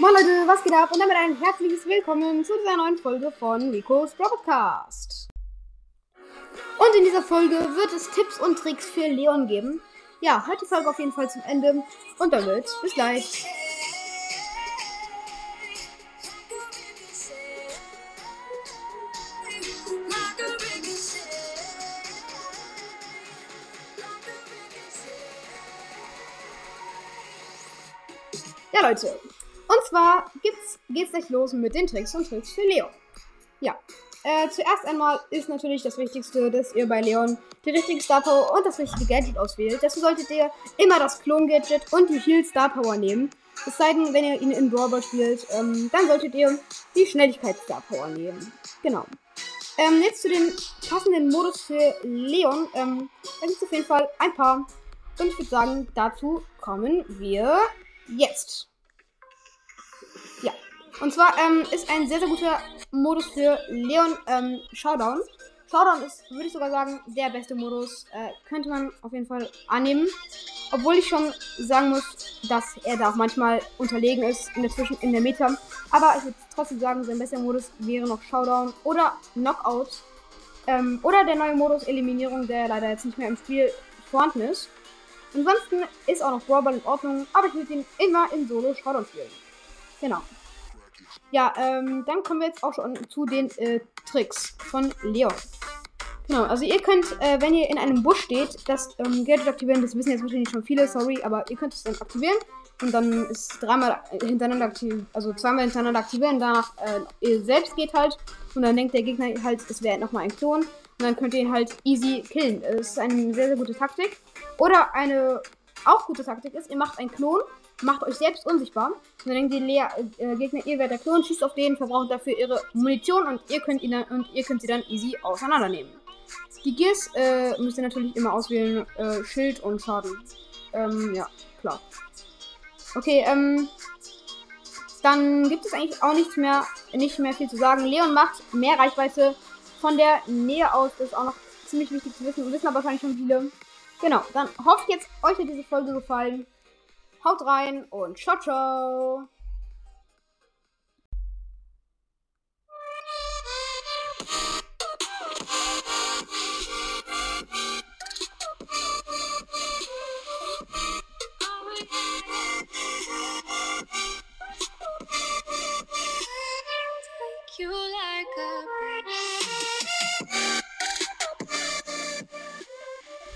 Moin Leute, was geht ab? Und damit ein herzliches Willkommen zu dieser neuen Folge von Rico's Broadcast. Und in dieser Folge wird es Tipps und Tricks für Leon geben. Ja, hört die Folge auf jeden Fall zum Ende. Und damit, bis gleich. Ja, Leute. Zwar geht's, geht's gleich los mit den Tricks und Tricks für Leon. Ja. Äh, zuerst einmal ist natürlich das Wichtigste, dass ihr bei Leon die richtige Star Power und das richtige Gadget auswählt. Dazu solltet ihr immer das Klon-Gadget und die Heal Star Power nehmen. Es sei denn, wenn ihr ihn in Brawl spielt, ähm, dann solltet ihr die Schnelligkeit Star Power nehmen. Genau. Ähm, jetzt zu dem passenden Modus für Leon. Ähm, da gibt es auf jeden Fall ein paar. Und ich würde sagen, dazu kommen wir jetzt. Und zwar ähm, ist ein sehr, sehr guter Modus für Leon ähm, Showdown. Showdown ist, würde ich sogar sagen, der beste Modus. Äh, könnte man auf jeden Fall annehmen. Obwohl ich schon sagen muss, dass er da auch manchmal unterlegen ist in der, Zwischen in der Meta. Aber ich würde trotzdem sagen, sein bester Modus wäre noch Showdown oder Knockout. Ähm, oder der neue Modus Eliminierung, der leider jetzt nicht mehr im Spiel vorhanden ist. Ansonsten ist auch noch Brawl in Ordnung, aber ich würde ihn immer in Solo Showdown spielen. Genau. Ja, ähm, dann kommen wir jetzt auch schon zu den äh, Tricks von Leon. Genau, also ihr könnt, äh, wenn ihr in einem Busch steht, das ähm, Gadget aktivieren. Das wissen jetzt wahrscheinlich schon viele, sorry, aber ihr könnt es dann aktivieren. Und dann ist dreimal hintereinander aktivieren, also zweimal hintereinander aktivieren. Danach, äh, ihr selbst geht halt. Und dann denkt der Gegner halt, es wäre nochmal ein Klon. Und dann könnt ihr ihn halt easy killen. Das ist eine sehr, sehr gute Taktik. Oder eine auch gute Taktik ist, ihr macht einen Klon, macht euch selbst unsichtbar. Und dann denkt die Lea, äh, Gegner, ihr werdet der Klon, schießt auf den, verbraucht dafür ihre Munition und ihr könnt ihn dann, und ihr könnt sie dann easy auseinandernehmen. Die Gears äh, müsst ihr natürlich immer auswählen, äh, Schild und Schaden. Ähm, ja, klar. Okay, ähm, dann gibt es eigentlich auch nichts mehr, nicht mehr viel zu sagen. Leon macht mehr Reichweite von der Nähe aus. Das ist auch noch ziemlich wichtig zu wissen. Wissen aber wahrscheinlich schon viele. Genau, dann hoffe ich jetzt, euch hat diese Folge gefallen. Haut rein und ciao, ciao. you like a